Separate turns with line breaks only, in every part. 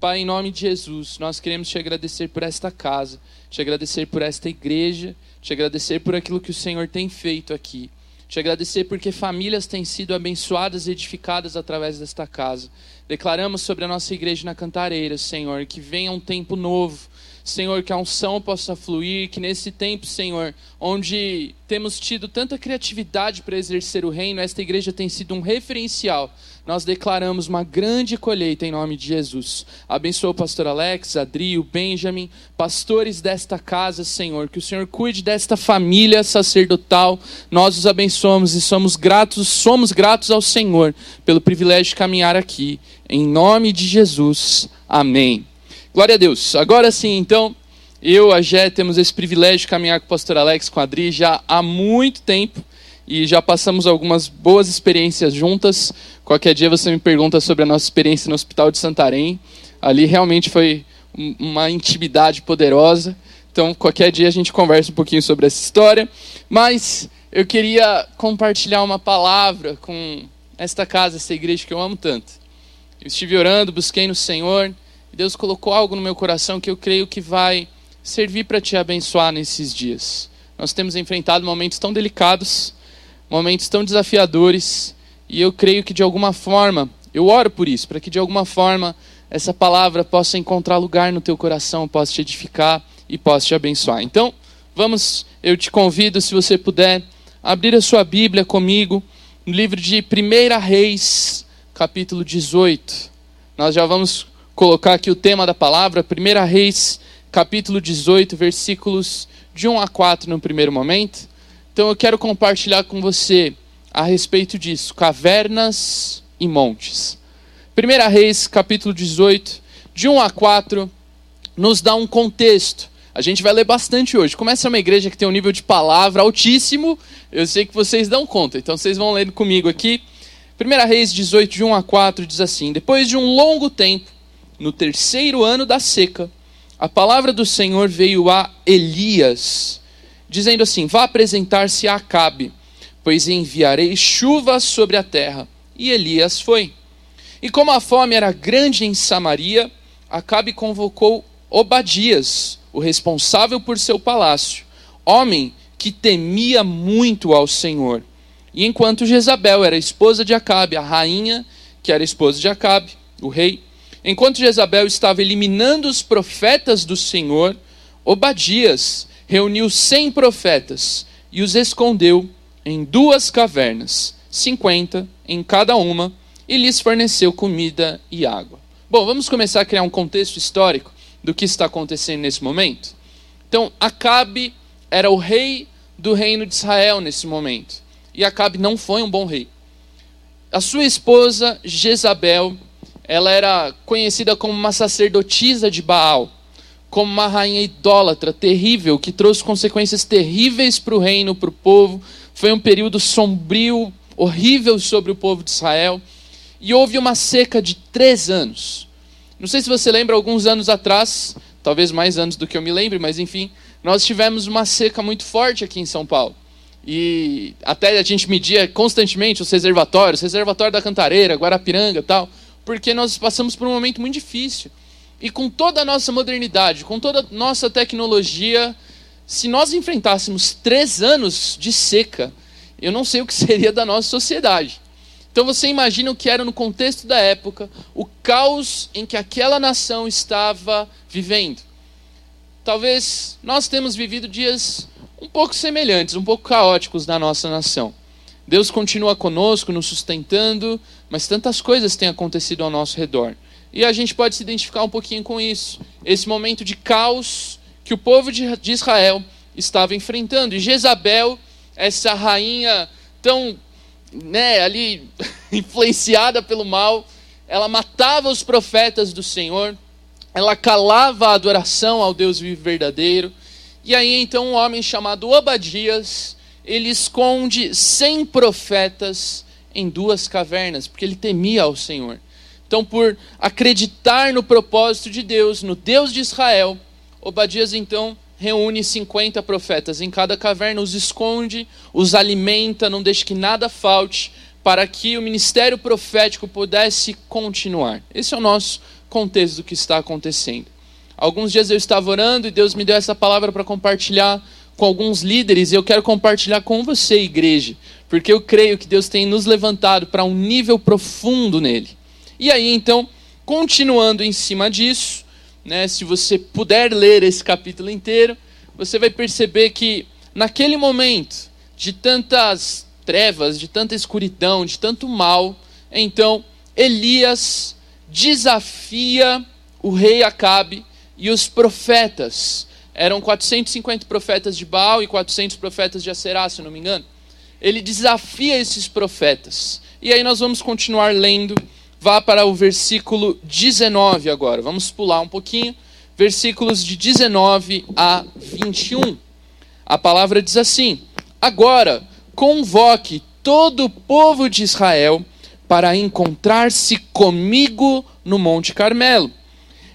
Pai, em nome de Jesus, nós queremos te agradecer por esta casa, te agradecer por esta igreja, te agradecer por aquilo que o Senhor tem feito aqui. Te agradecer porque famílias têm sido abençoadas e edificadas através desta casa. Declaramos sobre a nossa igreja na Cantareira, Senhor, que venha um tempo novo, Senhor, que a unção possa fluir, que nesse tempo, Senhor, onde temos tido tanta criatividade para exercer o reino, esta igreja tem sido um referencial. Nós declaramos uma grande colheita em nome de Jesus. Abençoa o pastor Alex, Adri, o Benjamin, pastores desta casa, Senhor, que o Senhor cuide desta família sacerdotal. Nós os abençoamos e somos gratos, somos gratos ao Senhor pelo privilégio de caminhar aqui. Em nome de Jesus. Amém. Glória a Deus. Agora sim, então, eu, a Jé, temos esse privilégio de caminhar com o pastor Alex, com a Adri, já há muito tempo e já passamos algumas boas experiências juntas. Qualquer dia você me pergunta sobre a nossa experiência no Hospital de Santarém. Ali realmente foi uma intimidade poderosa. Então, qualquer dia a gente conversa um pouquinho sobre essa história. Mas eu queria compartilhar uma palavra com esta casa, essa igreja que eu amo tanto. Eu estive orando, busquei no Senhor Deus colocou algo no meu coração que eu creio que vai servir para te abençoar nesses dias. Nós temos enfrentado momentos tão delicados, momentos tão desafiadores, e eu creio que de alguma forma, eu oro por isso, para que de alguma forma essa palavra possa encontrar lugar no teu coração, possa te edificar e possa te abençoar. Então, vamos, eu te convido, se você puder, abrir a sua Bíblia comigo no livro de 1 Reis, capítulo 18. Nós já vamos colocar aqui o tema da palavra, 1 Reis, capítulo 18, versículos de 1 a 4 no primeiro momento. Então eu quero compartilhar com você a respeito disso, cavernas e montes. 1 Reis, capítulo 18, de 1 a 4, nos dá um contexto. A gente vai ler bastante hoje. Começa uma igreja que tem um nível de palavra altíssimo, eu sei que vocês dão conta, então vocês vão lendo comigo aqui. 1 Reis 18, de 1 a 4, diz assim: Depois de um longo tempo, no terceiro ano da seca, a palavra do Senhor veio a Elias, dizendo assim: Vá apresentar-se a Acabe, pois enviarei chuva sobre a terra. E Elias foi. E como a fome era grande em Samaria, Acabe convocou Obadias, o responsável por seu palácio, homem que temia muito ao Senhor. E enquanto Jezabel era esposa de Acabe, a rainha, que era esposa de Acabe, o rei, Enquanto Jezabel estava eliminando os profetas do Senhor, Obadias reuniu cem profetas e os escondeu em duas cavernas, cinquenta em cada uma, e lhes forneceu comida e água. Bom, vamos começar a criar um contexto histórico do que está acontecendo nesse momento. Então, Acabe era o rei do reino de Israel nesse momento. E Acabe não foi um bom rei. A sua esposa Jezabel ela era conhecida como uma sacerdotisa de Baal, como uma rainha idólatra terrível, que trouxe consequências terríveis para o reino, para o povo. Foi um período sombrio, horrível sobre o povo de Israel. E houve uma seca de três anos. Não sei se você lembra, alguns anos atrás, talvez mais anos do que eu me lembre, mas enfim, nós tivemos uma seca muito forte aqui em São Paulo. E até a gente media constantemente os reservatórios, reservatório da Cantareira, Guarapiranga tal porque nós passamos por um momento muito difícil. E com toda a nossa modernidade, com toda a nossa tecnologia, se nós enfrentássemos três anos de seca, eu não sei o que seria da nossa sociedade. Então você imagina o que era no contexto da época, o caos em que aquela nação estava vivendo. Talvez nós temos vivido dias um pouco semelhantes, um pouco caóticos na nossa nação. Deus continua conosco, nos sustentando, mas tantas coisas têm acontecido ao nosso redor. E a gente pode se identificar um pouquinho com isso. Esse momento de caos que o povo de Israel estava enfrentando. E Jezabel, essa rainha tão né, ali influenciada pelo mal, ela matava os profetas do Senhor, ela calava a adoração ao Deus vivo verdadeiro. E aí então um homem chamado Obadias, ele esconde cem profetas em duas cavernas, porque ele temia ao Senhor. Então, por acreditar no propósito de Deus, no Deus de Israel, Obadias então reúne 50 profetas em cada caverna, os esconde, os alimenta, não deixa que nada falte, para que o ministério profético pudesse continuar. Esse é o nosso contexto do que está acontecendo. Alguns dias eu estava orando e Deus me deu essa palavra para compartilhar com alguns líderes e eu quero compartilhar com você, igreja, porque eu creio que Deus tem nos levantado para um nível profundo nele. E aí, então, continuando em cima disso, né, se você puder ler esse capítulo inteiro, você vai perceber que naquele momento de tantas trevas, de tanta escuridão, de tanto mal, então Elias desafia o rei Acabe e os profetas. Eram 450 profetas de Baal e 400 profetas de Aserá, se não me engano. Ele desafia esses profetas. E aí nós vamos continuar lendo. Vá para o versículo 19 agora. Vamos pular um pouquinho. Versículos de 19 a 21. A palavra diz assim: Agora convoque todo o povo de Israel para encontrar-se comigo no Monte Carmelo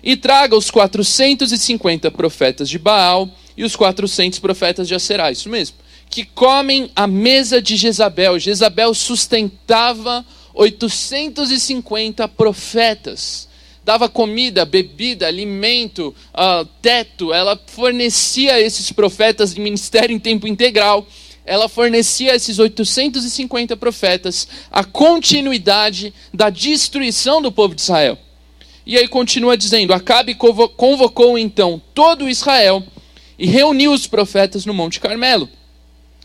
e traga os 450 profetas de Baal e os 400 profetas de Aserá, isso mesmo, que comem a mesa de Jezabel. Jezabel sustentava 850 profetas. Dava comida, bebida, alimento, uh, teto. Ela fornecia a esses profetas de ministério em tempo integral. Ela fornecia a esses 850 profetas a continuidade da destruição do povo de Israel. E aí continua dizendo: Acabe convocou então todo Israel e reuniu os profetas no Monte Carmelo.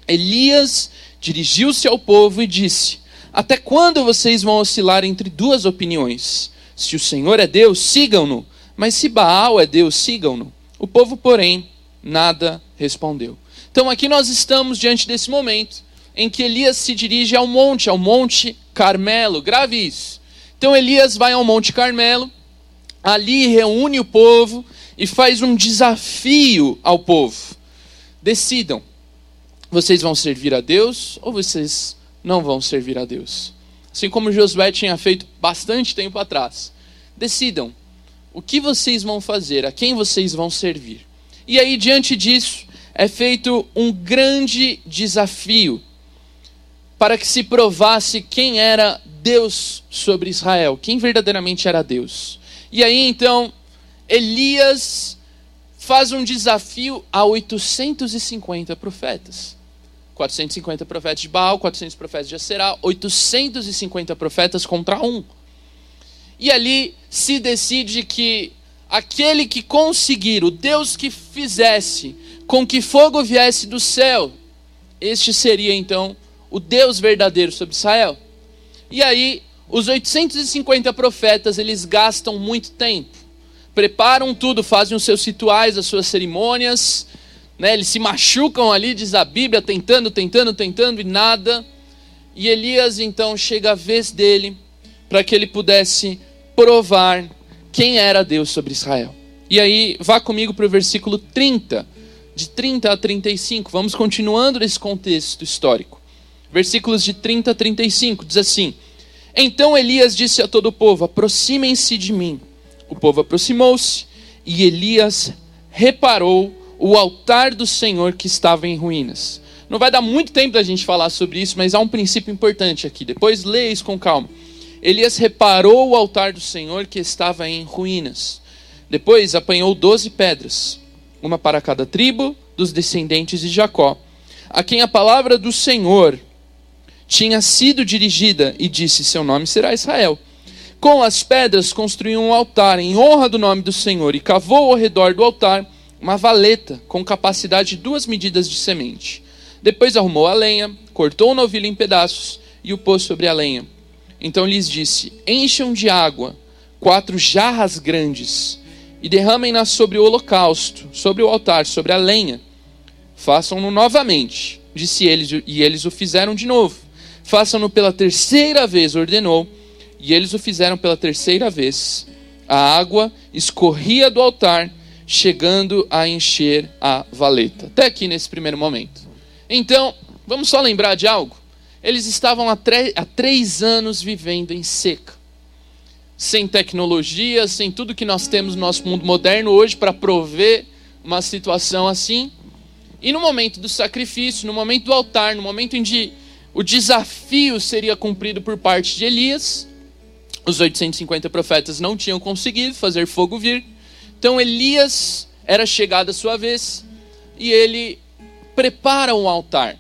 Elias dirigiu-se ao povo e disse: Até quando vocês vão oscilar entre duas opiniões? Se o Senhor é Deus, sigam-no, mas se Baal é Deus, sigam-no. O povo, porém, nada respondeu. Então aqui nós estamos diante desse momento em que Elias se dirige ao monte, ao Monte Carmelo. Grave isso. Então Elias vai ao Monte Carmelo ali reúne o povo e faz um desafio ao povo. Decidam: vocês vão servir a Deus ou vocês não vão servir a Deus? Assim como Josué tinha feito bastante tempo atrás. Decidam o que vocês vão fazer, a quem vocês vão servir. E aí, diante disso, é feito um grande desafio para que se provasse quem era Deus sobre Israel, quem verdadeiramente era Deus. E aí então, Elias faz um desafio a 850 profetas. 450 profetas de Baal, 400 profetas de Aserá, 850 profetas contra um. E ali se decide que aquele que conseguir, o Deus que fizesse com que fogo viesse do céu, este seria então o Deus verdadeiro sobre Israel. E aí os 850 profetas, eles gastam muito tempo. Preparam tudo, fazem os seus rituais, as suas cerimônias, né? Eles se machucam ali, diz a Bíblia, tentando, tentando, tentando e nada. E Elias então chega a vez dele para que ele pudesse provar quem era Deus sobre Israel. E aí, vá comigo para o versículo 30, de 30 a 35. Vamos continuando nesse contexto histórico. Versículos de 30 a 35 diz assim: então Elias disse a todo o povo: Aproximem-se de mim. O povo aproximou-se e Elias reparou o altar do Senhor que estava em ruínas. Não vai dar muito tempo da gente falar sobre isso, mas há um princípio importante aqui. Depois leia isso com calma. Elias reparou o altar do Senhor que estava em ruínas. Depois apanhou doze pedras, uma para cada tribo dos descendentes de Jacó, a quem a palavra do Senhor tinha sido dirigida e disse: Seu nome será Israel. Com as pedras construiu um altar em honra do nome do Senhor e cavou ao redor do altar uma valeta com capacidade de duas medidas de semente. Depois arrumou a lenha, cortou o novilho em pedaços e o pôs sobre a lenha. Então lhes disse: Encham de água quatro jarras grandes e derramem-nas sobre o holocausto, sobre o altar, sobre a lenha. Façam-no novamente, disse eles, e eles o fizeram de novo. Façam-no pela terceira vez, ordenou. E eles o fizeram pela terceira vez. A água escorria do altar, chegando a encher a valeta. Até aqui nesse primeiro momento. Então, vamos só lembrar de algo? Eles estavam há, há três anos vivendo em seca. Sem tecnologia, sem tudo que nós temos no nosso mundo moderno hoje para prover uma situação assim. E no momento do sacrifício, no momento do altar, no momento em de o desafio seria cumprido por parte de Elias. Os 850 profetas não tinham conseguido fazer fogo vir. Então Elias era chegado a sua vez e ele prepara um altar.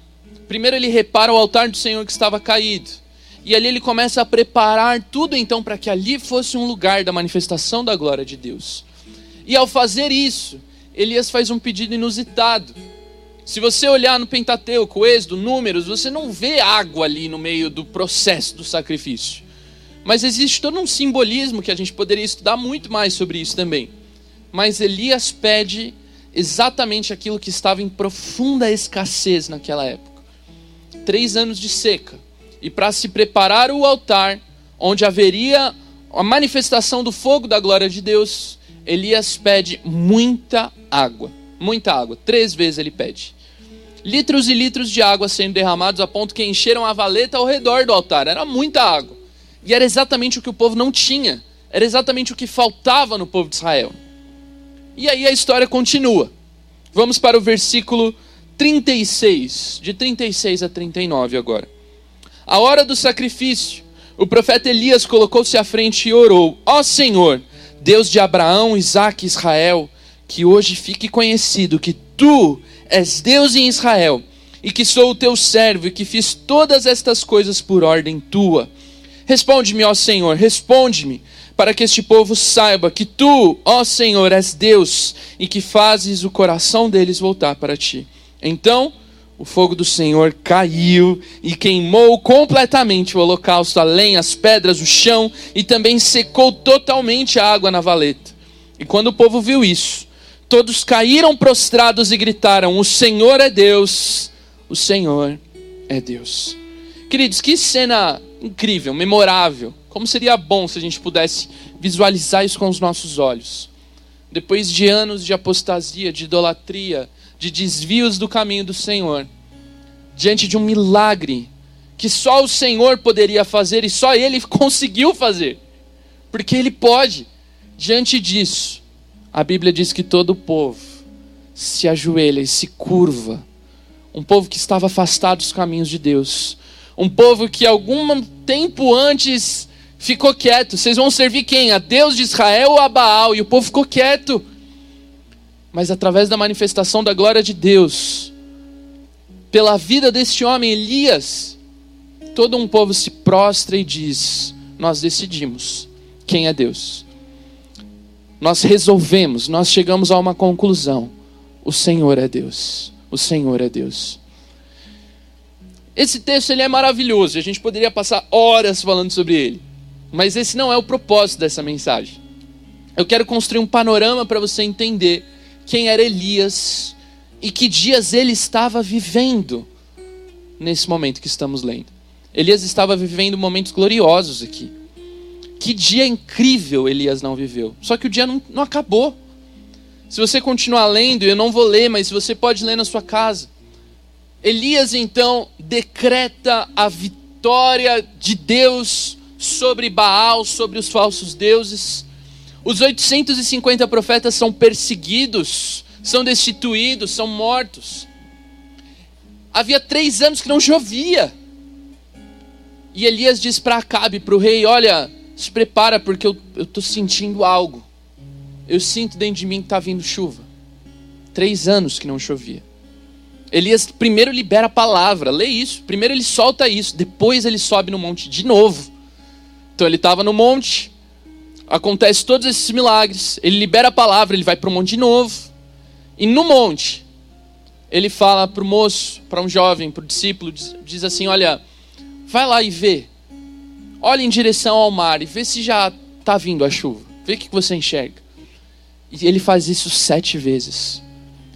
Primeiro ele repara o altar do Senhor que estava caído. E ali ele começa a preparar tudo então para que ali fosse um lugar da manifestação da glória de Deus. E ao fazer isso, Elias faz um pedido inusitado. Se você olhar no Pentateuco, Êxodo, Números, você não vê água ali no meio do processo do sacrifício. Mas existe todo um simbolismo que a gente poderia estudar muito mais sobre isso também. Mas Elias pede exatamente aquilo que estava em profunda escassez naquela época. Três anos de seca. E para se preparar o altar, onde haveria a manifestação do fogo da glória de Deus, Elias pede muita água. Muita água. Três vezes ele pede. Litros e litros de água sendo derramados a ponto que encheram a valeta ao redor do altar. Era muita água. E era exatamente o que o povo não tinha. Era exatamente o que faltava no povo de Israel. E aí a história continua. Vamos para o versículo 36, de 36 a 39 agora. A hora do sacrifício, o profeta Elias colocou-se à frente e orou: Ó Senhor, Deus de Abraão, Isaque e Israel, que hoje fique conhecido que tu és Deus em Israel, e que sou o teu servo e que fiz todas estas coisas por ordem tua. Responde-me, ó Senhor, responde-me, para que este povo saiba que tu, ó Senhor, és Deus e que fazes o coração deles voltar para ti. Então, o fogo do Senhor caiu e queimou completamente o holocausto, a lenha, as pedras, o chão e também secou totalmente a água na valeta. E quando o povo viu isso, todos caíram prostrados e gritaram: O Senhor é Deus, o Senhor é Deus. Queridos, que cena incrível, memorável. Como seria bom se a gente pudesse visualizar isso com os nossos olhos. Depois de anos de apostasia, de idolatria, de desvios do caminho do Senhor, diante de um milagre que só o Senhor poderia fazer e só Ele conseguiu fazer, porque Ele pode. Diante disso, a Bíblia diz que todo o povo se ajoelha e se curva. Um povo que estava afastado dos caminhos de Deus, um povo que algum tempo antes ficou quieto. Vocês vão servir quem? A Deus de Israel ou a Baal? E o povo ficou quieto. Mas através da manifestação da glória de Deus, pela vida deste homem Elias, todo um povo se prostra e diz: Nós decidimos quem é Deus. Nós resolvemos, nós chegamos a uma conclusão: o Senhor é Deus. O Senhor é Deus. Esse texto ele é maravilhoso, a gente poderia passar horas falando sobre ele. Mas esse não é o propósito dessa mensagem. Eu quero construir um panorama para você entender quem era Elias e que dias ele estava vivendo nesse momento que estamos lendo. Elias estava vivendo momentos gloriosos aqui. Que dia incrível Elias não viveu. Só que o dia não, não acabou. Se você continuar lendo, eu não vou ler, mas você pode ler na sua casa. Elias então decreta a vitória de Deus sobre Baal, sobre os falsos deuses. Os 850 profetas são perseguidos, são destituídos, são mortos. Havia três anos que não chovia. E Elias diz para Acabe, para o rei: Olha, se prepara, porque eu estou sentindo algo. Eu sinto dentro de mim que está vindo chuva. Três anos que não chovia. Elias primeiro libera a palavra, lê isso. Primeiro ele solta isso, depois ele sobe no monte de novo. Então ele estava no monte, acontece todos esses milagres, ele libera a palavra, ele vai para o monte de novo. E no monte, ele fala para o moço, para um jovem, para o discípulo, diz, diz assim: Olha, vai lá e vê. Olha em direção ao mar e vê se já está vindo a chuva. Vê o que você enxerga. E ele faz isso sete vezes.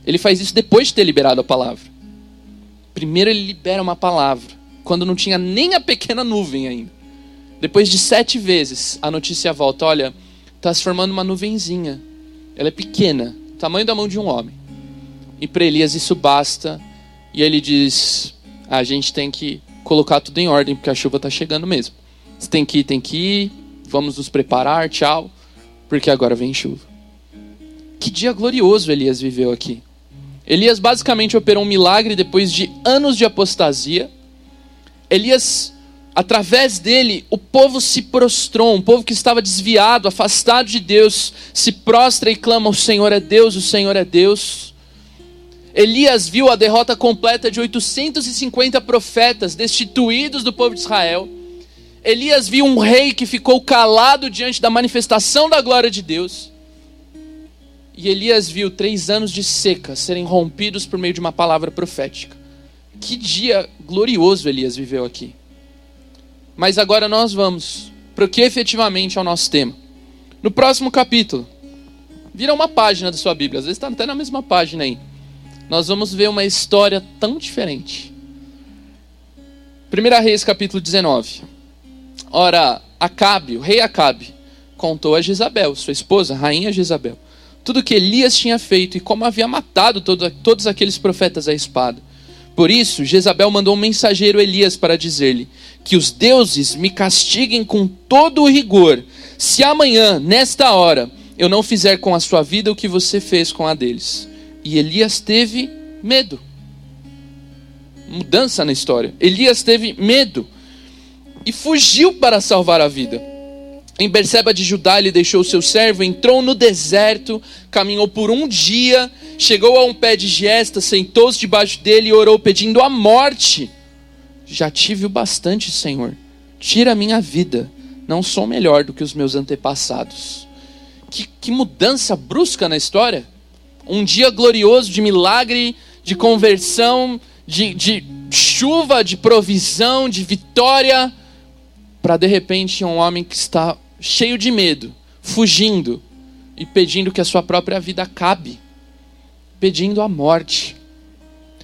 Ele faz isso depois de ter liberado a palavra. Primeiro ele libera uma palavra, quando não tinha nem a pequena nuvem ainda. Depois de sete vezes, a notícia volta: olha, está se formando uma nuvenzinha. Ela é pequena, tamanho da mão de um homem. E para Elias isso basta. E ele diz: a gente tem que colocar tudo em ordem, porque a chuva está chegando mesmo. Você tem que ir, tem que ir. Vamos nos preparar, tchau. Porque agora vem chuva. Que dia glorioso Elias viveu aqui. Elias basicamente operou um milagre depois de anos de apostasia. Elias através dele, o povo se prostrou, um povo que estava desviado, afastado de Deus, se prostra e clama: O Senhor é Deus, o Senhor é Deus. Elias viu a derrota completa de 850 profetas destituídos do povo de Israel. Elias viu um rei que ficou calado diante da manifestação da glória de Deus. E Elias viu três anos de seca serem rompidos por meio de uma palavra profética. Que dia glorioso Elias viveu aqui. Mas agora nós vamos para o que efetivamente é o nosso tema. No próximo capítulo, vira uma página da sua Bíblia, às vezes está até na mesma página aí nós vamos ver uma história tão diferente. 1 Reis capítulo 19. Ora, Acabe, o rei Acabe, contou a Jezabel, sua esposa, rainha Jezabel, tudo que Elias tinha feito e como havia matado todo, todos aqueles profetas à espada. Por isso, Jezabel mandou um mensageiro Elias para dizer-lhe: Que os deuses me castiguem com todo o rigor, se amanhã, nesta hora, eu não fizer com a sua vida o que você fez com a deles. E Elias teve medo. Mudança na história. Elias teve medo e fugiu para salvar a vida. Em Berseba de Judá, ele deixou seu servo, entrou no deserto, caminhou por um dia, chegou a um pé de gesta, sentou-se debaixo dele e orou, pedindo a morte. Já tive o bastante, Senhor. Tira a minha vida. Não sou melhor do que os meus antepassados. Que, que mudança brusca na história um dia glorioso de milagre, de conversão, de, de chuva, de provisão, de vitória, para de repente um homem que está cheio de medo, fugindo e pedindo que a sua própria vida acabe, pedindo a morte.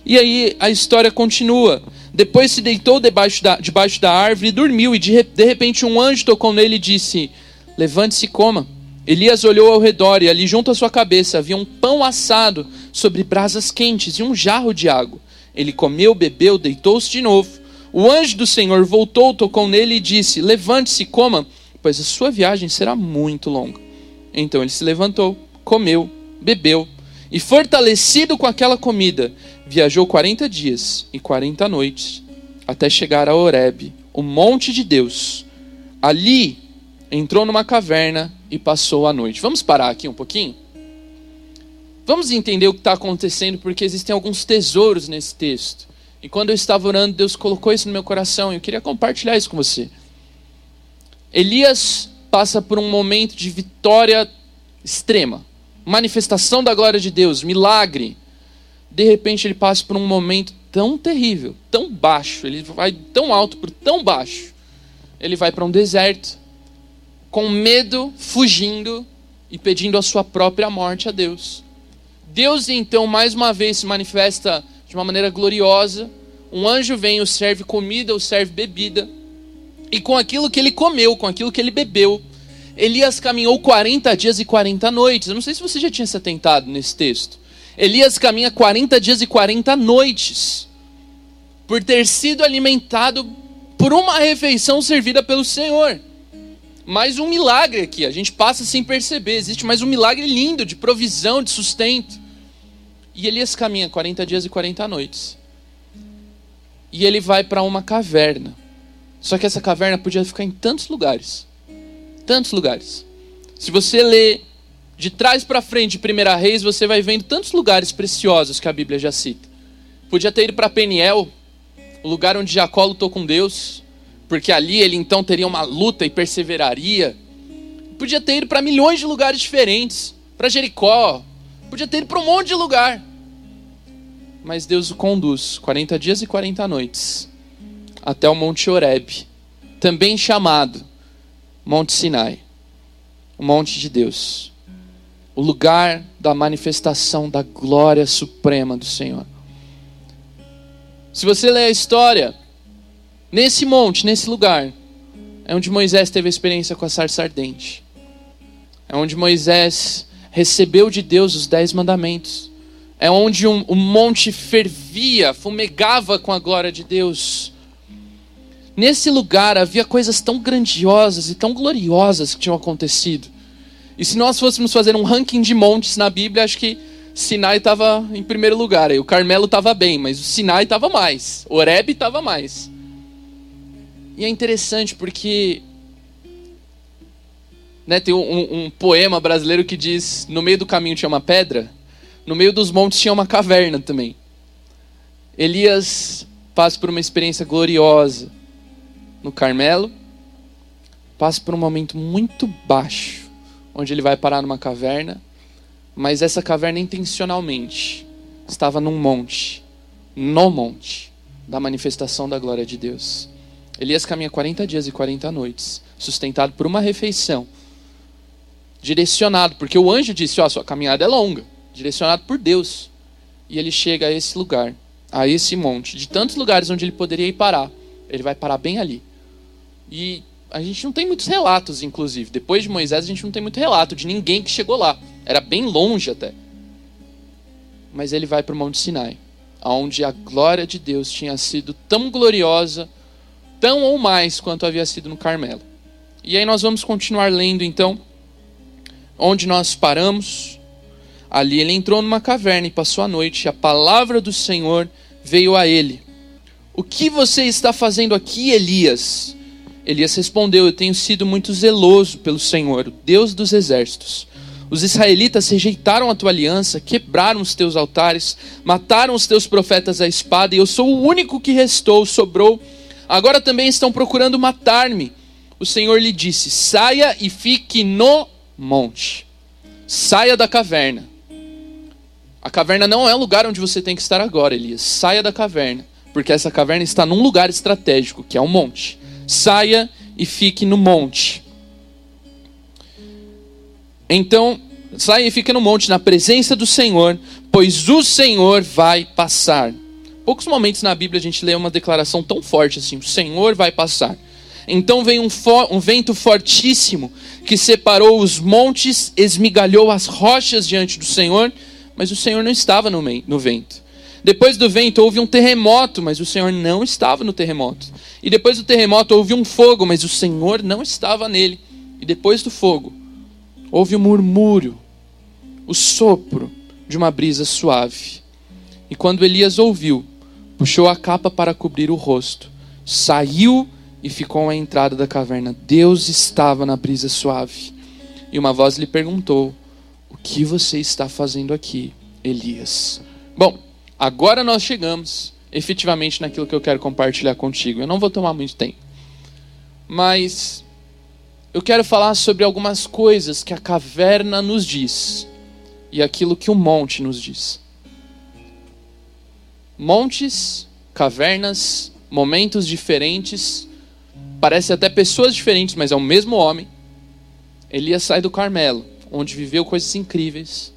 E aí a história continua. Depois se deitou debaixo da, debaixo da árvore e dormiu, e de, de repente um anjo tocou nele e disse: Levante-se e coma. Elias olhou ao redor e ali junto à sua cabeça havia um pão assado sobre brasas quentes e um jarro de água. Ele comeu, bebeu, deitou-se de novo. O anjo do Senhor voltou, tocou nele e disse: Levante-se, coma, pois a sua viagem será muito longa. Então ele se levantou, comeu, bebeu e, fortalecido com aquela comida, viajou quarenta dias e quarenta noites até chegar a Horebe, o monte de Deus. Ali entrou numa caverna e passou a noite. Vamos parar aqui um pouquinho? Vamos entender o que está acontecendo, porque existem alguns tesouros nesse texto. E quando eu estava orando, Deus colocou isso no meu coração e eu queria compartilhar isso com você. Elias passa por um momento de vitória extrema, manifestação da glória de Deus, milagre. De repente ele passa por um momento tão terrível, tão baixo, ele vai tão alto por tão baixo. Ele vai para um deserto com medo, fugindo e pedindo a sua própria morte a Deus. Deus então mais uma vez se manifesta de uma maneira gloriosa. Um anjo vem, o serve comida, o serve bebida. E com aquilo que ele comeu, com aquilo que ele bebeu, Elias caminhou 40 dias e 40 noites. Eu não sei se você já tinha se atentado nesse texto. Elias caminha 40 dias e 40 noites por ter sido alimentado por uma refeição servida pelo Senhor mais um milagre aqui. A gente passa sem perceber. Existe mais um milagre lindo de provisão, de sustento. E Elias caminha 40 dias e 40 noites. E ele vai para uma caverna. Só que essa caverna podia ficar em tantos lugares. Tantos lugares. Se você lê de trás para frente de Primeira Reis, você vai vendo tantos lugares preciosos que a Bíblia já cita. Podia ter ido para Peniel, o lugar onde Jacó lutou com Deus porque ali ele então teria uma luta e perseveraria. Podia ter ido para milhões de lugares diferentes, para Jericó, podia ter ido para um monte de lugar. Mas Deus o conduz 40 dias e 40 noites até o Monte Horeb, também chamado Monte Sinai, o monte de Deus, o lugar da manifestação da glória suprema do Senhor. Se você ler a história, Nesse monte, nesse lugar, é onde Moisés teve a experiência com a sarça ardente. É onde Moisés recebeu de Deus os dez mandamentos. É onde um, o monte fervia, fumegava com a glória de Deus. Nesse lugar havia coisas tão grandiosas e tão gloriosas que tinham acontecido. E se nós fôssemos fazer um ranking de montes na Bíblia, acho que Sinai estava em primeiro lugar. O Carmelo estava bem, mas o Sinai estava mais. Oreb estava mais. E é interessante porque né, tem um, um, poema brasileiro que diz: no meio do caminho tinha uma pedra, no meio dos montes tinha uma caverna também. Elias passa por uma experiência gloriosa no Carmelo, passa por um momento muito baixo, onde ele vai parar numa caverna, mas essa caverna intencionalmente estava num monte, no monte da manifestação da glória de Deus. Elias caminha 40 dias e 40 noites, sustentado por uma refeição, direcionado, porque o anjo disse: Ó, sua caminhada é longa, direcionado por Deus. E ele chega a esse lugar, a esse monte, de tantos lugares onde ele poderia ir parar. Ele vai parar bem ali. E a gente não tem muitos relatos, inclusive. Depois de Moisés, a gente não tem muito relato de ninguém que chegou lá. Era bem longe até. Mas ele vai para o Monte Sinai, onde a glória de Deus tinha sido tão gloriosa tão ou mais quanto havia sido no Carmelo. E aí nós vamos continuar lendo então, onde nós paramos. Ali ele entrou numa caverna e passou a noite, e a palavra do Senhor veio a ele. O que você está fazendo aqui, Elias? Elias respondeu: Eu tenho sido muito zeloso pelo Senhor, o Deus dos exércitos. Os israelitas rejeitaram a tua aliança, quebraram os teus altares, mataram os teus profetas à espada, e eu sou o único que restou, sobrou Agora também estão procurando matar-me. O Senhor lhe disse: Saia e fique no monte. Saia da caverna. A caverna não é o lugar onde você tem que estar agora, Elias. Saia da caverna, porque essa caverna está num lugar estratégico, que é um monte. Saia e fique no monte. Então, saia e fique no monte, na presença do Senhor, pois o Senhor vai passar. Poucos momentos na Bíblia a gente lê uma declaração tão forte assim: o Senhor vai passar. Então veio um, um, vento fortíssimo que separou os montes, esmigalhou as rochas diante do Senhor, mas o Senhor não estava no, no vento. Depois do vento houve um terremoto, mas o Senhor não estava no terremoto. E depois do terremoto houve um fogo, mas o Senhor não estava nele. E depois do fogo houve o um murmúrio, o sopro de uma brisa suave. E quando Elias ouviu, puxou a capa para cobrir o rosto, saiu e ficou à entrada da caverna. Deus estava na brisa suave. E uma voz lhe perguntou: O que você está fazendo aqui, Elias? Bom, agora nós chegamos efetivamente naquilo que eu quero compartilhar contigo. Eu não vou tomar muito tempo. Mas eu quero falar sobre algumas coisas que a caverna nos diz e aquilo que o monte nos diz montes, cavernas, momentos diferentes, parece até pessoas diferentes, mas é o mesmo homem. Elias sai do Carmelo, onde viveu coisas incríveis,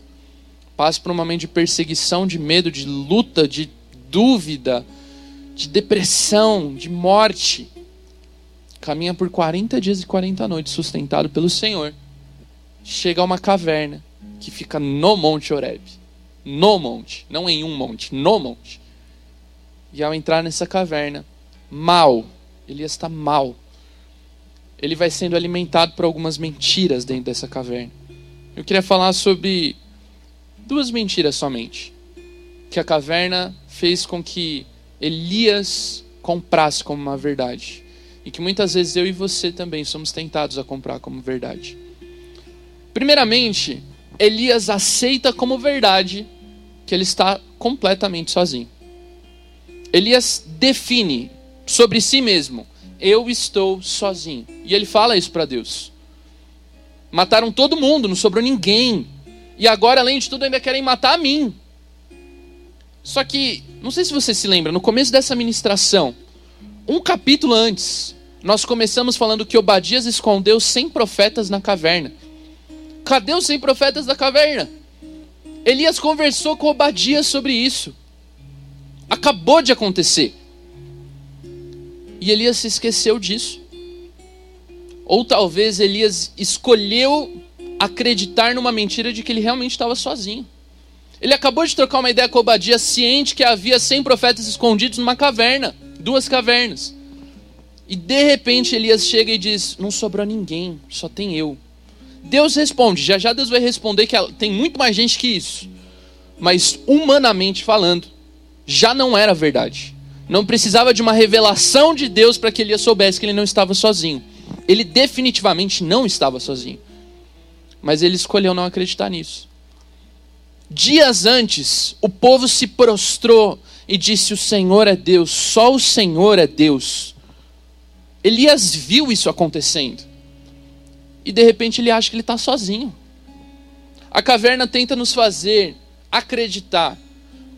passa por um momento de perseguição, de medo, de luta, de dúvida, de depressão, de morte. Caminha por 40 dias e 40 noites sustentado pelo Senhor. Chega a uma caverna que fica no Monte Oreb. No monte, não em um monte, no monte. E ao entrar nessa caverna, mal, Elias está mal. Ele vai sendo alimentado por algumas mentiras dentro dessa caverna. Eu queria falar sobre duas mentiras somente. Que a caverna fez com que Elias comprasse como uma verdade. E que muitas vezes eu e você também somos tentados a comprar como verdade. Primeiramente, Elias aceita como verdade que ele está completamente sozinho. Elias define sobre si mesmo: eu estou sozinho. E ele fala isso para Deus. Mataram todo mundo, não sobrou ninguém. E agora, além de tudo, ainda querem matar a mim. Só que, não sei se você se lembra, no começo dessa ministração, um capítulo antes, nós começamos falando que Obadias escondeu 100 profetas na caverna. Cadê os 100 profetas da caverna? Elias conversou com Obadias sobre isso. Acabou de acontecer. E Elias se esqueceu disso. Ou talvez Elias escolheu acreditar numa mentira de que ele realmente estava sozinho. Ele acabou de trocar uma ideia com Obadia, ciente que havia 100 profetas escondidos numa caverna, duas cavernas. E de repente Elias chega e diz: Não sobrou ninguém, só tem eu. Deus responde, já já Deus vai responder que tem muito mais gente que isso. Mas humanamente falando, já não era verdade. Não precisava de uma revelação de Deus para que Elias soubesse que ele não estava sozinho. Ele definitivamente não estava sozinho. Mas ele escolheu não acreditar nisso. Dias antes, o povo se prostrou e disse: O Senhor é Deus, só o Senhor é Deus. Elias viu isso acontecendo. E de repente ele acha que ele está sozinho. A caverna tenta nos fazer acreditar,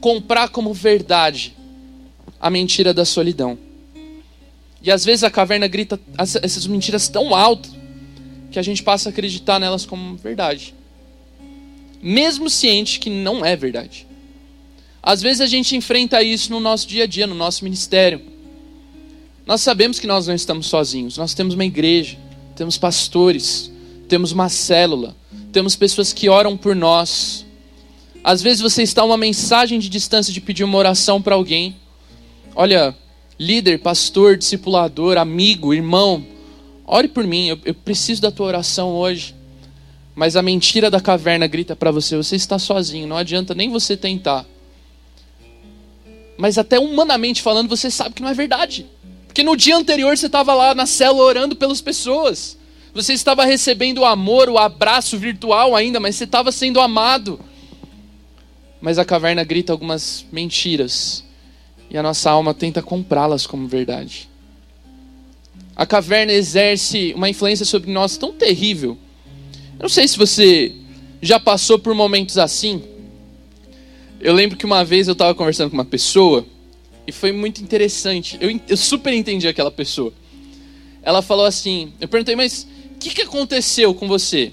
comprar como verdade a mentira da solidão. E às vezes a caverna grita essas mentiras tão alto que a gente passa a acreditar nelas como verdade. Mesmo ciente que não é verdade. Às vezes a gente enfrenta isso no nosso dia a dia, no nosso ministério. Nós sabemos que nós não estamos sozinhos. Nós temos uma igreja, temos pastores, temos uma célula, temos pessoas que oram por nós. Às vezes você está uma mensagem de distância de pedir uma oração para alguém. Olha, líder, pastor, discipulador, amigo, irmão, ore por mim, eu, eu preciso da tua oração hoje. Mas a mentira da caverna grita para você: você está sozinho, não adianta nem você tentar mas até humanamente falando, você sabe que não é verdade. Porque no dia anterior você estava lá na célula orando pelas pessoas. Você estava recebendo o amor, o abraço virtual ainda, mas você estava sendo amado. Mas a caverna grita algumas mentiras. E a nossa alma tenta comprá-las como verdade. A caverna exerce uma influência sobre nós tão terrível. Eu não sei se você já passou por momentos assim eu lembro que uma vez eu estava conversando com uma pessoa e foi muito interessante. Eu, eu super entendi aquela pessoa. Ela falou assim: eu perguntei, mas o que, que aconteceu com você?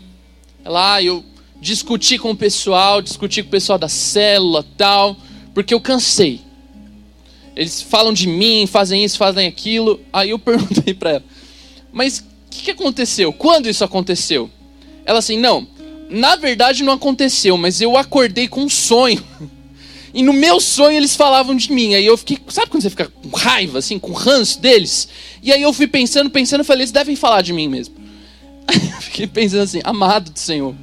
Ela, ah, eu discuti com o pessoal, discuti com o pessoal da célula tal, porque eu cansei. Eles falam de mim, fazem isso, fazem aquilo. Aí eu perguntei para ela, mas o que, que aconteceu? Quando isso aconteceu? Ela assim, não, na verdade não aconteceu, mas eu acordei com um sonho. E no meu sonho eles falavam de mim. Aí eu fiquei, sabe quando você fica com raiva, assim, com ranço deles? E aí eu fui pensando, pensando, falei, eles devem falar de mim mesmo. fiquei pensando assim, amado do Senhor.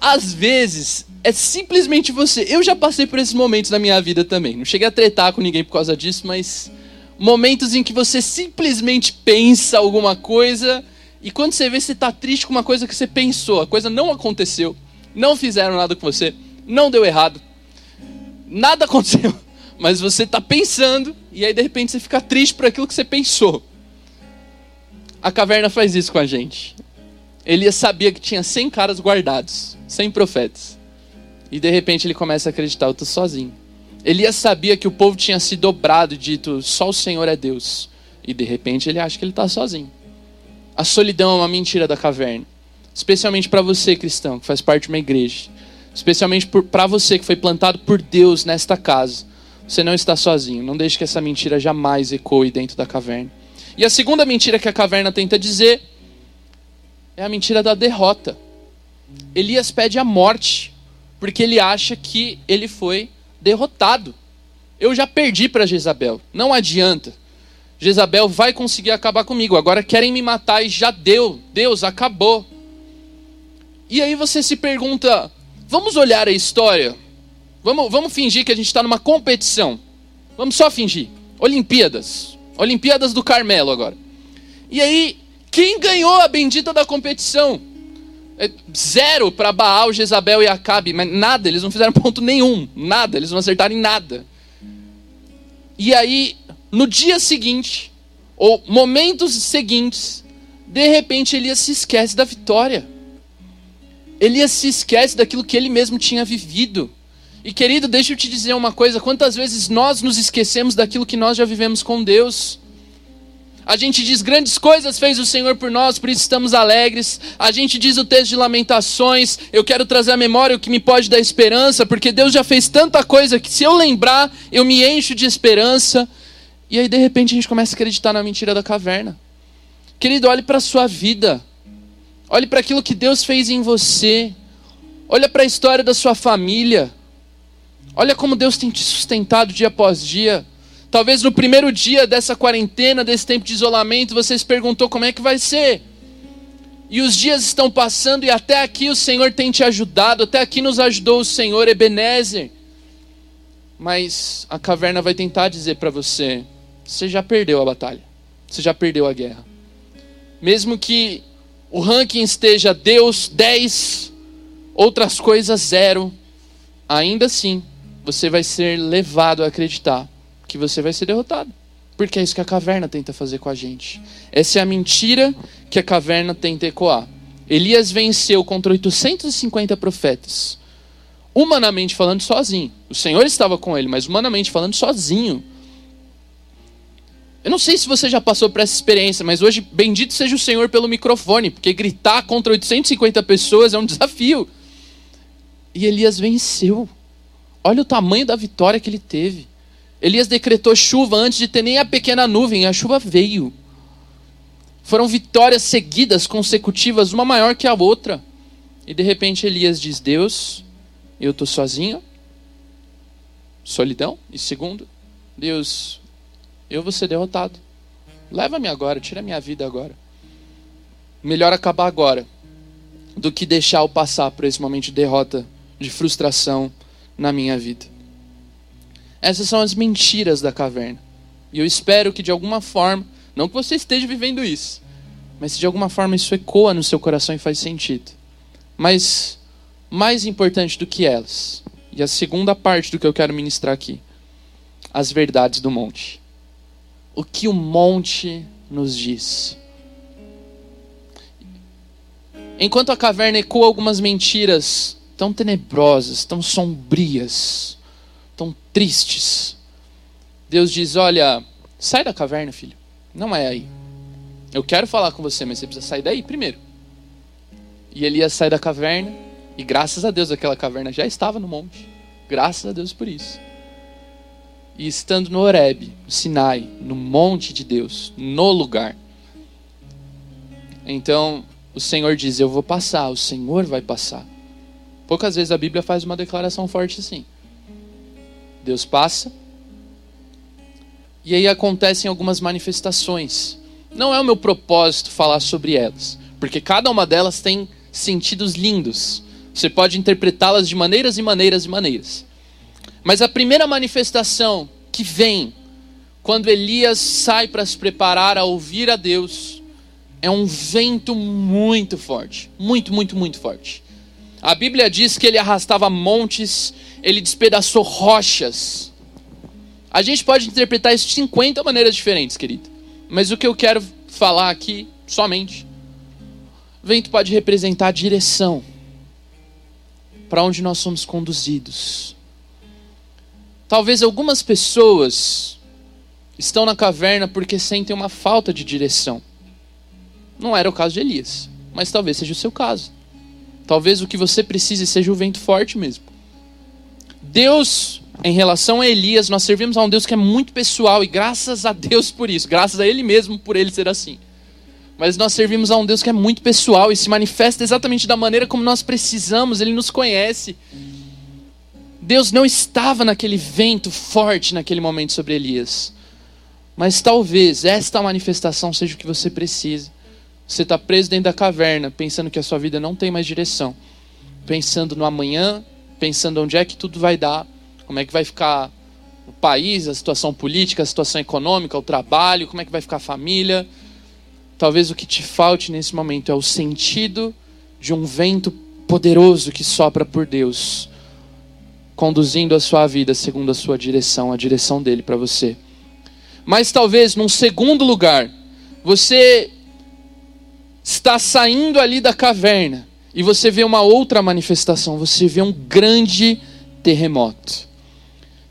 Às vezes é simplesmente você. Eu já passei por esses momentos na minha vida também. Não cheguei a tretar com ninguém por causa disso, mas momentos em que você simplesmente pensa alguma coisa e quando você vê você está triste com uma coisa que você pensou, a coisa não aconteceu, não fizeram nada com você, não deu errado nada aconteceu, mas você está pensando e aí de repente você fica triste por aquilo que você pensou. A caverna faz isso com a gente. Elias sabia que tinha 100 caras guardados, 100 profetas. E de repente ele começa a acreditar, eu estou sozinho. Elias sabia que o povo tinha se dobrado dito, só o Senhor é Deus. E de repente ele acha que ele está sozinho. A solidão é uma mentira da caverna. Especialmente para você, cristão, que faz parte de uma igreja especialmente para você que foi plantado por Deus nesta casa. Você não está sozinho. Não deixe que essa mentira jamais ecoe dentro da caverna. E a segunda mentira que a caverna tenta dizer é a mentira da derrota. Elias pede a morte, porque ele acha que ele foi derrotado. Eu já perdi para Jezabel, não adianta. Jezabel vai conseguir acabar comigo. Agora querem me matar e já deu. Deus acabou. E aí você se pergunta: Vamos olhar a história. Vamos, vamos fingir que a gente está numa competição. Vamos só fingir. Olimpíadas. Olimpíadas do Carmelo agora. E aí, quem ganhou a bendita da competição? É zero para Baal, Jezabel e Acabe. Mas nada, eles não fizeram ponto nenhum. Nada, eles não acertaram em nada. E aí, no dia seguinte, ou momentos seguintes, de repente Elias se esquece da vitória. Elias se esquece daquilo que ele mesmo tinha vivido. E querido, deixa eu te dizer uma coisa: quantas vezes nós nos esquecemos daquilo que nós já vivemos com Deus? A gente diz grandes coisas fez o Senhor por nós, por isso estamos alegres. A gente diz o texto de Lamentações, eu quero trazer à memória o que me pode dar esperança, porque Deus já fez tanta coisa que se eu lembrar, eu me encho de esperança. E aí de repente a gente começa a acreditar na mentira da caverna. Querido, olhe para a sua vida. Olhe para aquilo que Deus fez em você. Olha para a história da sua família. Olha como Deus tem te sustentado dia após dia. Talvez no primeiro dia dessa quarentena, desse tempo de isolamento, você se perguntou como é que vai ser. E os dias estão passando e até aqui o Senhor tem te ajudado, até aqui nos ajudou o Senhor Ebenezer. Mas a caverna vai tentar dizer para você: você já perdeu a batalha, você já perdeu a guerra. Mesmo que o ranking esteja Deus 10, outras coisas zero, ainda assim você vai ser levado a acreditar que você vai ser derrotado. Porque é isso que a caverna tenta fazer com a gente. Essa é a mentira que a caverna tenta ecoar. Elias venceu contra 850 profetas. Humanamente falando, sozinho. O Senhor estava com ele, mas humanamente falando, sozinho. Eu não sei se você já passou por essa experiência, mas hoje, bendito seja o Senhor pelo microfone, porque gritar contra 850 pessoas é um desafio. E Elias venceu. Olha o tamanho da vitória que ele teve. Elias decretou chuva antes de ter nem a pequena nuvem, a chuva veio. Foram vitórias seguidas, consecutivas, uma maior que a outra. E de repente Elias diz: Deus, eu estou sozinho, solidão. E segundo, Deus, eu vou ser derrotado. Leva-me agora, tira minha vida agora. Melhor acabar agora do que deixar eu passar por esse momento de derrota, de frustração na minha vida. Essas são as mentiras da caverna. E eu espero que de alguma forma, não que você esteja vivendo isso, mas se de alguma forma isso ecoa no seu coração e faz sentido. Mas mais importante do que elas, e a segunda parte do que eu quero ministrar aqui, as verdades do monte. O que o monte nos diz. Enquanto a caverna ecoa algumas mentiras tão tenebrosas, tão sombrias, tão tristes. Deus diz: Olha, sai da caverna, filho. Não é aí. Eu quero falar com você, mas você precisa sair daí primeiro. E Elias sai da caverna, e graças a Deus aquela caverna já estava no monte. Graças a Deus por isso. E estando no Horeb, no Sinai, no monte de Deus, no lugar. Então o Senhor diz: Eu vou passar, o Senhor vai passar. Poucas vezes a Bíblia faz uma declaração forte assim. Deus passa. E aí acontecem algumas manifestações. Não é o meu propósito falar sobre elas, porque cada uma delas tem sentidos lindos. Você pode interpretá-las de maneiras e maneiras e maneiras. Mas a primeira manifestação que vem quando Elias sai para se preparar a ouvir a Deus é um vento muito forte, muito, muito, muito forte. A Bíblia diz que ele arrastava montes ele despedaçou rochas. A gente pode interpretar isso de 50 maneiras diferentes, querido. Mas o que eu quero falar aqui, somente, vento pode representar a direção para onde nós somos conduzidos. Talvez algumas pessoas estão na caverna porque sentem uma falta de direção. Não era o caso de Elias, mas talvez seja o seu caso. Talvez o que você precise seja o vento forte mesmo. Deus, em relação a Elias, nós servimos a um Deus que é muito pessoal e graças a Deus por isso, graças a Ele mesmo por ele ser assim. Mas nós servimos a um Deus que é muito pessoal e se manifesta exatamente da maneira como nós precisamos, Ele nos conhece. Deus não estava naquele vento forte naquele momento sobre Elias. Mas talvez esta manifestação seja o que você precisa. Você está preso dentro da caverna, pensando que a sua vida não tem mais direção, pensando no amanhã, pensando onde é que tudo vai dar, como é que vai ficar o país, a situação política, a situação econômica, o trabalho, como é que vai ficar a família. Talvez o que te falte nesse momento é o sentido de um vento poderoso que sopra por Deus, conduzindo a sua vida segundo a sua direção, a direção dele para você. Mas talvez num segundo lugar, você está saindo ali da caverna e você vê uma outra manifestação, você vê um grande terremoto.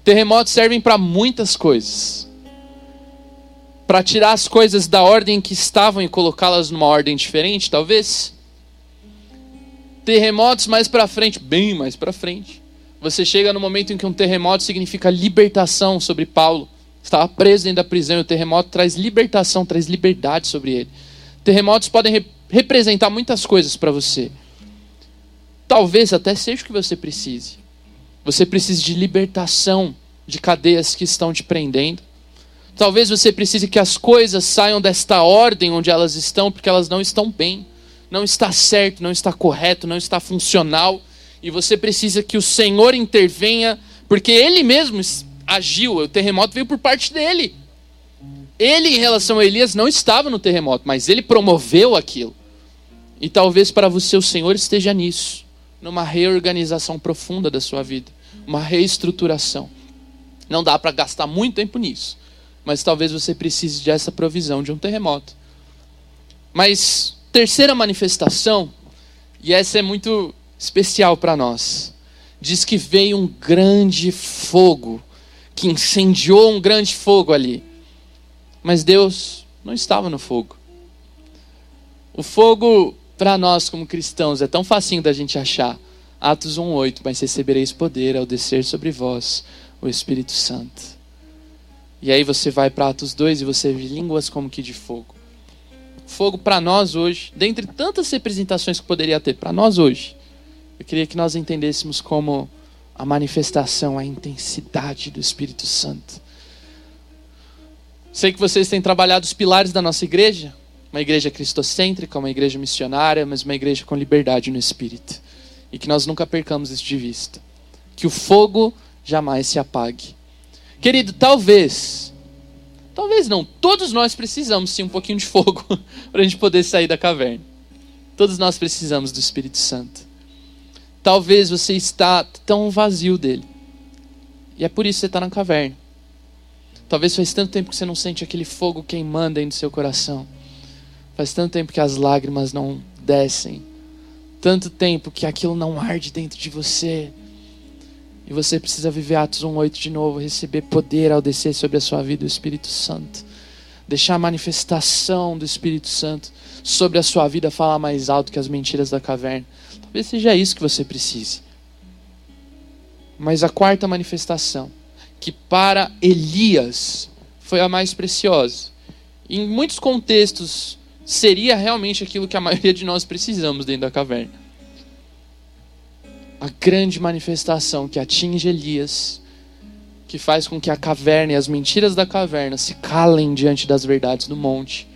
Terremotos servem para muitas coisas. Para tirar as coisas da ordem que estavam e colocá-las numa ordem diferente, talvez. Terremotos mais para frente, bem mais para frente. Você chega no momento em que um terremoto significa libertação sobre Paulo. Estava preso dentro da prisão e o terremoto traz libertação, traz liberdade sobre ele. Terremotos podem re representar muitas coisas para você. Talvez até seja o que você precise. Você precise de libertação de cadeias que estão te prendendo. Talvez você precise que as coisas saiam desta ordem onde elas estão, porque elas não estão bem. Não está certo, não está correto, não está funcional. E você precisa que o Senhor intervenha Porque ele mesmo agiu, o terremoto veio por parte dele. Ele, em relação a Elias, não estava no terremoto, mas ele promoveu aquilo. E talvez para você o Senhor esteja nisso, numa reorganização profunda da sua vida, uma reestruturação. Não dá para gastar muito tempo nisso, mas talvez você precise dessa provisão de um terremoto. Mas terceira manifestação, e essa é muito especial para nós, diz que veio um grande fogo, que incendiou um grande fogo ali. Mas Deus não estava no fogo. O fogo, para nós como cristãos, é tão facinho da gente achar. Atos 1,8: Mas recebereis poder ao descer sobre vós o Espírito Santo. E aí você vai para Atos 2 e você vê línguas como que de fogo. Fogo para nós hoje, dentre tantas representações que poderia ter, para nós hoje, eu queria que nós entendêssemos como a manifestação, a intensidade do Espírito Santo. Sei que vocês têm trabalhado os pilares da nossa igreja, uma igreja cristocêntrica, uma igreja missionária, mas uma igreja com liberdade no espírito. E que nós nunca percamos isso de vista. Que o fogo jamais se apague. Querido, talvez, talvez não, todos nós precisamos sim um pouquinho de fogo para a gente poder sair da caverna. Todos nós precisamos do Espírito Santo. Talvez você está tão vazio dele. E é por isso que você está na caverna. Talvez faz tanto tempo que você não sente aquele fogo queimando dentro do seu coração. Faz tanto tempo que as lágrimas não descem. Tanto tempo que aquilo não arde dentro de você. E você precisa viver Atos 1:8 de novo, receber poder ao descer sobre a sua vida o Espírito Santo. Deixar a manifestação do Espírito Santo sobre a sua vida falar mais alto que as mentiras da caverna. Talvez seja isso que você precise. Mas a quarta manifestação que para Elias foi a mais preciosa. Em muitos contextos, seria realmente aquilo que a maioria de nós precisamos dentro da caverna. A grande manifestação que atinge Elias, que faz com que a caverna e as mentiras da caverna se calem diante das verdades do monte,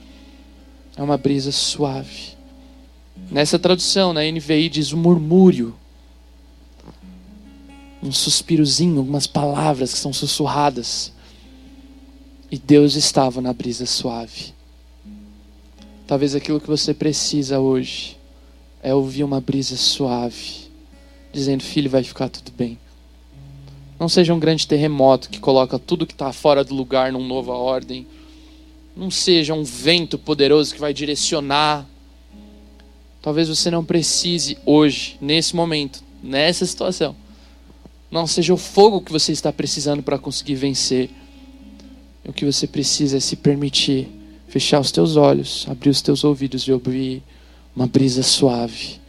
é uma brisa suave. Nessa tradução, na NVI, diz o murmúrio um suspirozinho, algumas palavras que são sussurradas. E Deus estava na brisa suave. Talvez aquilo que você precisa hoje é ouvir uma brisa suave, dizendo: Filho, vai ficar tudo bem. Não seja um grande terremoto que coloca tudo que está fora do lugar numa nova ordem. Não seja um vento poderoso que vai direcionar. Talvez você não precise hoje, nesse momento, nessa situação, não seja o fogo que você está precisando para conseguir vencer. O que você precisa é se permitir fechar os teus olhos, abrir os teus ouvidos e ouvir uma brisa suave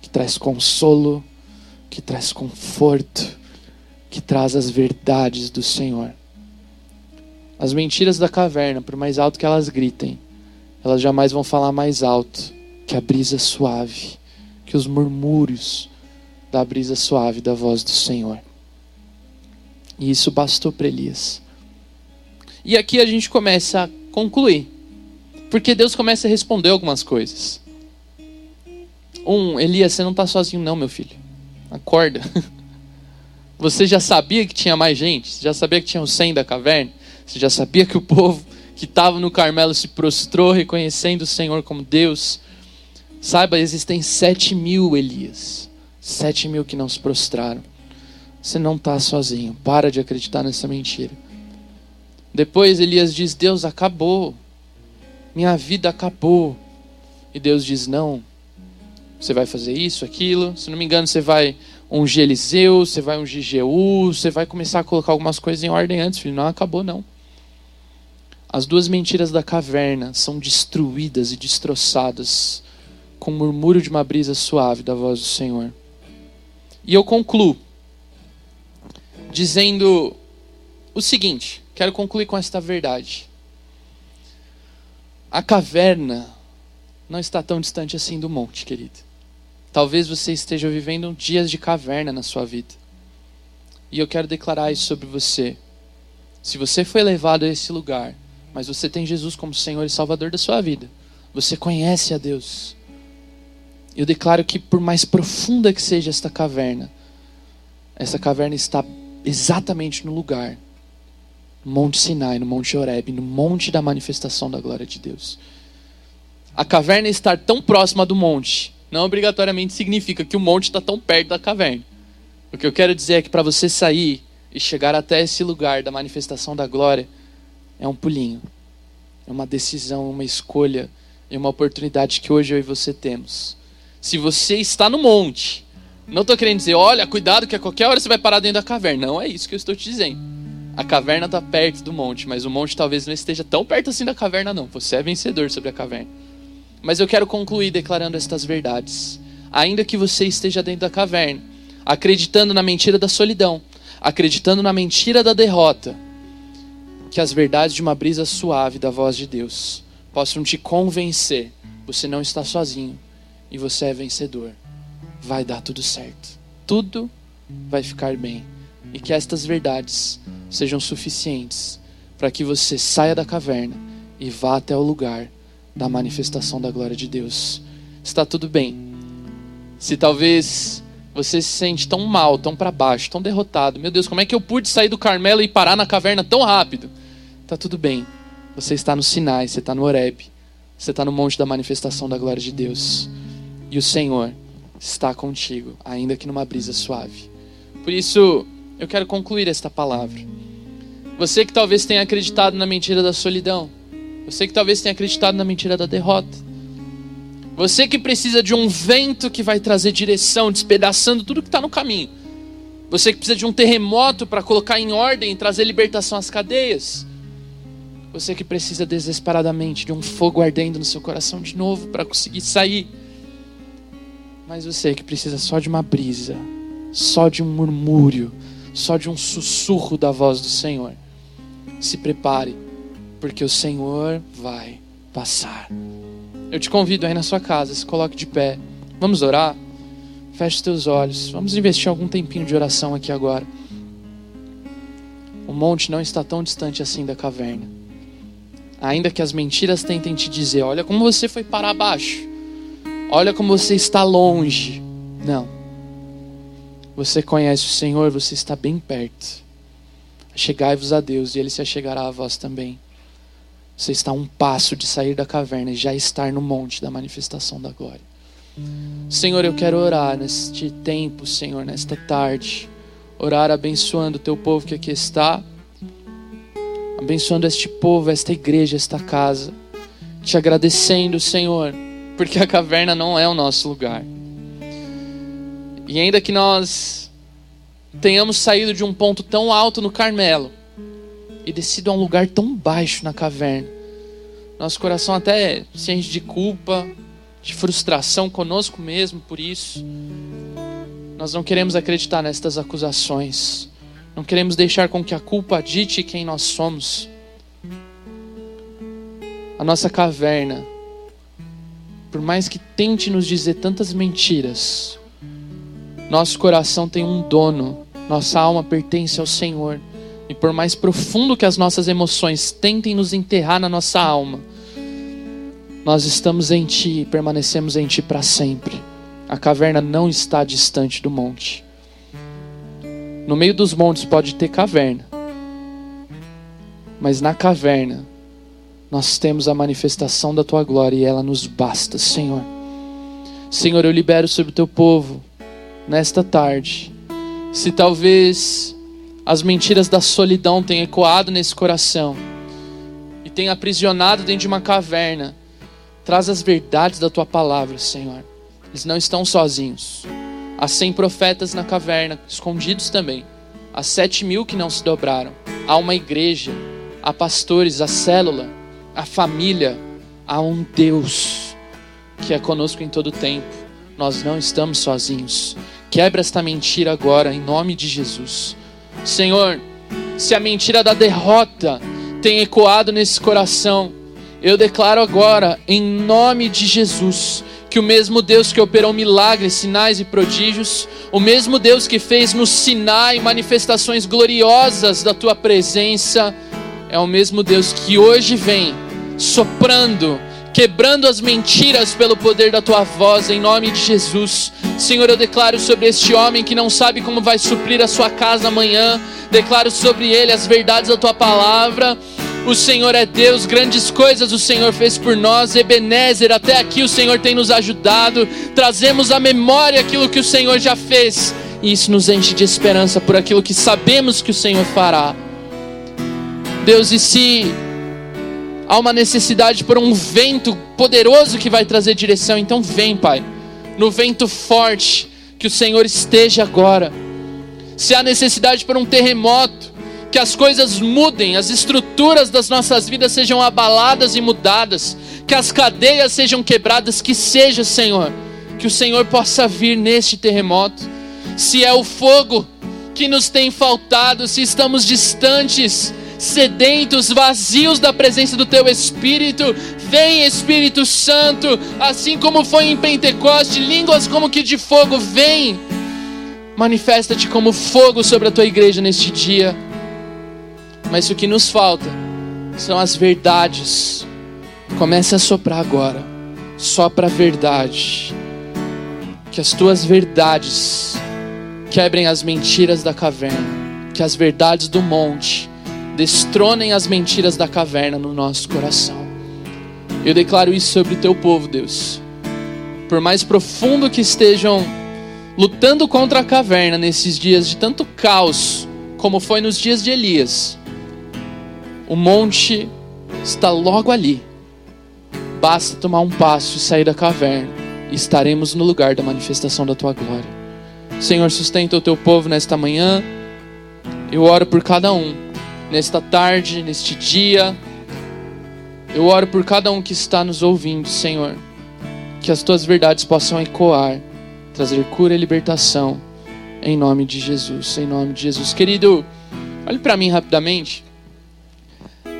que traz consolo, que traz conforto, que traz as verdades do Senhor. As mentiras da caverna, por mais alto que elas gritem, elas jamais vão falar mais alto que a brisa suave, que os murmúrios da brisa suave da voz do Senhor. E isso bastou para Elias. E aqui a gente começa a concluir. Porque Deus começa a responder algumas coisas. Um, Elias, você não está sozinho, não, meu filho. Acorda. Você já sabia que tinha mais gente? Você já sabia que tinha o 100 da caverna? Você já sabia que o povo que estava no Carmelo se prostrou, reconhecendo o Senhor como Deus? Saiba, existem sete mil Elias. Sete mil que não se prostraram. Você não está sozinho. Para de acreditar nessa mentira. Depois Elias diz: Deus acabou. Minha vida acabou. E Deus diz: Não. Você vai fazer isso, aquilo. Se não me engano, você vai ungir Eliseu, você vai ungir Jeú, você vai começar a colocar algumas coisas em ordem antes, filho. Não acabou, não. As duas mentiras da caverna são destruídas e destroçadas com o murmúrio de uma brisa suave da voz do Senhor. E eu concluo dizendo o seguinte: quero concluir com esta verdade. A caverna não está tão distante assim do monte, querido. Talvez você esteja vivendo dias de caverna na sua vida. E eu quero declarar isso sobre você. Se você foi levado a esse lugar, mas você tem Jesus como Senhor e Salvador da sua vida, você conhece a Deus. Eu declaro que, por mais profunda que seja esta caverna, essa caverna está exatamente no lugar, no Monte Sinai, no Monte Horeb, no monte da manifestação da glória de Deus. A caverna estar tão próxima do monte não obrigatoriamente significa que o monte está tão perto da caverna. O que eu quero dizer é que para você sair e chegar até esse lugar da manifestação da glória, é um pulinho, é uma decisão, uma escolha, é uma oportunidade que hoje eu e você temos. Se você está no monte, não estou querendo dizer, olha, cuidado que a qualquer hora você vai parar dentro da caverna. Não é isso que eu estou te dizendo. A caverna está perto do monte, mas o monte talvez não esteja tão perto assim da caverna, não. Você é vencedor sobre a caverna. Mas eu quero concluir declarando estas verdades. Ainda que você esteja dentro da caverna, acreditando na mentira da solidão, acreditando na mentira da derrota, que as verdades de uma brisa suave da voz de Deus possam te convencer. Você não está sozinho e você é vencedor. Vai dar tudo certo. Tudo vai ficar bem. E que estas verdades sejam suficientes para que você saia da caverna e vá até o lugar da manifestação da glória de Deus. Está tudo bem. Se talvez você se sente tão mal, tão para baixo, tão derrotado, meu Deus, como é que eu pude sair do Carmelo e parar na caverna tão rápido? Está tudo bem. Você está no Sinai, você está no Horeb, você está no monte da manifestação da glória de Deus. E o Senhor está contigo, ainda que numa brisa suave. Por isso, eu quero concluir esta palavra. Você que talvez tenha acreditado na mentira da solidão, você que talvez tenha acreditado na mentira da derrota. Você que precisa de um vento que vai trazer direção, despedaçando tudo que está no caminho. Você que precisa de um terremoto para colocar em ordem e trazer libertação às cadeias. Você que precisa desesperadamente de um fogo ardendo no seu coração de novo para conseguir sair. Mas você que precisa só de uma brisa, só de um murmúrio, só de um sussurro da voz do Senhor. Se prepare porque o Senhor vai passar. Eu te convido aí na sua casa, se coloque de pé. Vamos orar? Feche os teus olhos. Vamos investir algum tempinho de oração aqui agora. O monte não está tão distante assim da caverna. Ainda que as mentiras tentem te dizer: olha como você foi para baixo. Olha como você está longe. Não. Você conhece o Senhor, você está bem perto. Chegai-vos a Deus e Ele se achegará a vós também. Você está a um passo de sair da caverna e já estar no monte da manifestação da glória. Senhor, eu quero orar neste tempo, Senhor, nesta tarde. Orar abençoando o teu povo que aqui está. Abençoando este povo, esta igreja, esta casa. Te agradecendo, Senhor, porque a caverna não é o nosso lugar. E ainda que nós tenhamos saído de um ponto tão alto no Carmelo, e descido a um lugar tão baixo na caverna. Nosso coração até se enche de culpa, de frustração conosco mesmo por isso. Nós não queremos acreditar nestas acusações. Não queremos deixar com que a culpa dite quem nós somos. A nossa caverna, por mais que tente nos dizer tantas mentiras, nosso coração tem um dono, nossa alma pertence ao Senhor. E por mais profundo que as nossas emoções tentem nos enterrar na nossa alma, nós estamos em Ti e permanecemos em Ti para sempre. A caverna não está distante do monte. No meio dos montes pode ter caverna, mas na caverna nós temos a manifestação da Tua glória e ela nos basta, Senhor. Senhor, eu libero sobre o Teu povo nesta tarde. Se talvez as mentiras da solidão têm ecoado nesse coração e têm aprisionado dentro de uma caverna. Traz as verdades da tua palavra, Senhor. Eles não estão sozinhos. Há cem profetas na caverna, escondidos também. Há sete mil que não se dobraram. Há uma igreja, há pastores, há célula, há família, há um Deus que é conosco em todo tempo. Nós não estamos sozinhos. Quebra esta mentira agora, em nome de Jesus. Senhor, se a mentira da derrota tem ecoado nesse coração, eu declaro agora, em nome de Jesus, que o mesmo Deus que operou milagres, sinais e prodígios, o mesmo Deus que fez no Sinai manifestações gloriosas da tua presença, é o mesmo Deus que hoje vem soprando quebrando as mentiras pelo poder da tua voz, em nome de Jesus. Senhor, eu declaro sobre este homem que não sabe como vai suprir a sua casa amanhã, declaro sobre ele as verdades da tua palavra. O Senhor é Deus, grandes coisas o Senhor fez por nós. Ebenezer, até aqui o Senhor tem nos ajudado. Trazemos à memória aquilo que o Senhor já fez. E isso nos enche de esperança por aquilo que sabemos que o Senhor fará. Deus, e se há uma necessidade por um vento poderoso que vai trazer direção, então vem, Pai, no vento forte, que o Senhor esteja agora. Se há necessidade por um terremoto, que as coisas mudem, as estruturas das nossas vidas sejam abaladas e mudadas, que as cadeias sejam quebradas, que seja, Senhor, que o Senhor possa vir neste terremoto. Se é o fogo que nos tem faltado, se estamos distantes, sedentos, vazios da presença do Teu Espírito, vem Espírito Santo, assim como foi em Pentecoste, línguas como que de fogo, vem, manifesta-te como fogo sobre a Tua igreja neste dia mas o que nos falta são as verdades. Comece a soprar agora. Sopra a verdade. Que as tuas verdades quebrem as mentiras da caverna. Que as verdades do monte destronem as mentiras da caverna no nosso coração. Eu declaro isso sobre o teu povo, Deus. Por mais profundo que estejam lutando contra a caverna nesses dias de tanto caos, como foi nos dias de Elias, o monte está logo ali. Basta tomar um passo e sair da caverna, e estaremos no lugar da manifestação da tua glória. Senhor, sustenta o teu povo nesta manhã. Eu oro por cada um, nesta tarde, neste dia. Eu oro por cada um que está nos ouvindo, Senhor. Que as tuas verdades possam ecoar, trazer cura e libertação. Em nome de Jesus, em nome de Jesus. Querido, olhe para mim rapidamente.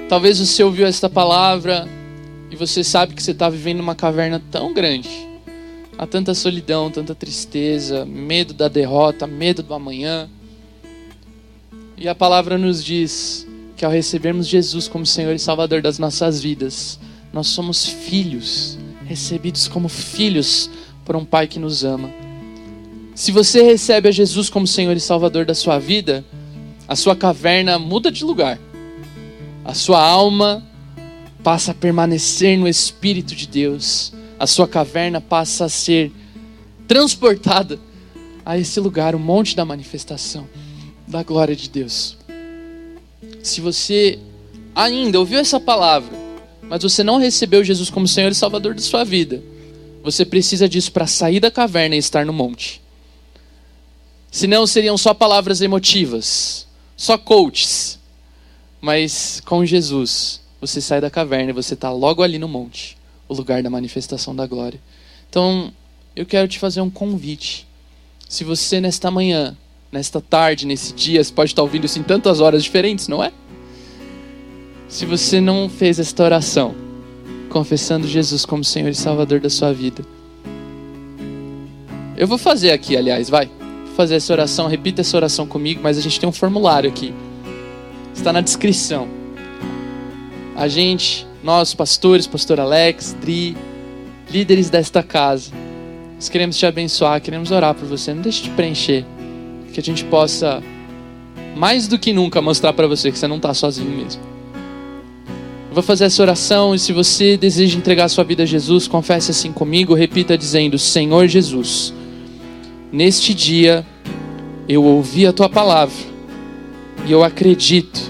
Talvez você ouviu esta palavra e você sabe que você está vivendo uma caverna tão grande. Há tanta solidão, tanta tristeza, medo da derrota, medo do amanhã. E a palavra nos diz que ao recebermos Jesus como Senhor e Salvador das nossas vidas, nós somos filhos, recebidos como filhos por um Pai que nos ama. Se você recebe a Jesus como Senhor e Salvador da sua vida, a sua caverna muda de lugar. A sua alma passa a permanecer no Espírito de Deus, a sua caverna passa a ser transportada a esse lugar, o monte da manifestação da glória de Deus. Se você ainda ouviu essa palavra, mas você não recebeu Jesus como Senhor e Salvador da sua vida, você precisa disso para sair da caverna e estar no monte. Senão seriam só palavras emotivas, só coaches mas com Jesus, você sai da caverna e você está logo ali no monte, o lugar da manifestação da glória. Então, eu quero te fazer um convite. Se você nesta manhã, nesta tarde, nesse dia, você pode estar ouvindo isso em tantas horas diferentes, não é? Se você não fez esta oração, confessando Jesus como Senhor e Salvador da sua vida, eu vou fazer aqui, aliás, vai. Vou fazer essa oração, repita essa oração comigo, mas a gente tem um formulário aqui está na descrição. A gente, nós pastores, pastor Alex, Dri, líderes desta casa, nós queremos te abençoar, queremos orar por você. Não deixe de preencher, que a gente possa mais do que nunca mostrar para você que você não está sozinho mesmo. Eu vou fazer essa oração e se você deseja entregar sua vida a Jesus, confesse assim comigo, repita dizendo: Senhor Jesus, neste dia eu ouvi a tua palavra e eu acredito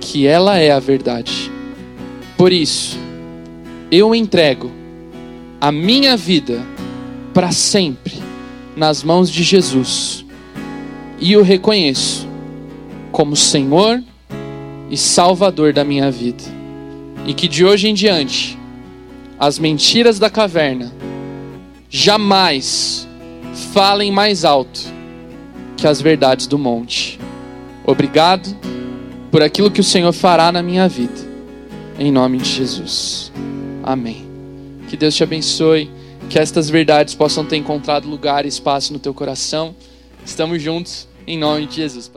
que ela é a verdade. Por isso, eu entrego a minha vida para sempre nas mãos de Jesus e o reconheço como Senhor e Salvador da minha vida. E que de hoje em diante as mentiras da caverna jamais falem mais alto que as verdades do monte. Obrigado por aquilo que o Senhor fará na minha vida. Em nome de Jesus. Amém. Que Deus te abençoe. Que estas verdades possam ter encontrado lugar e espaço no teu coração. Estamos juntos em nome de Jesus.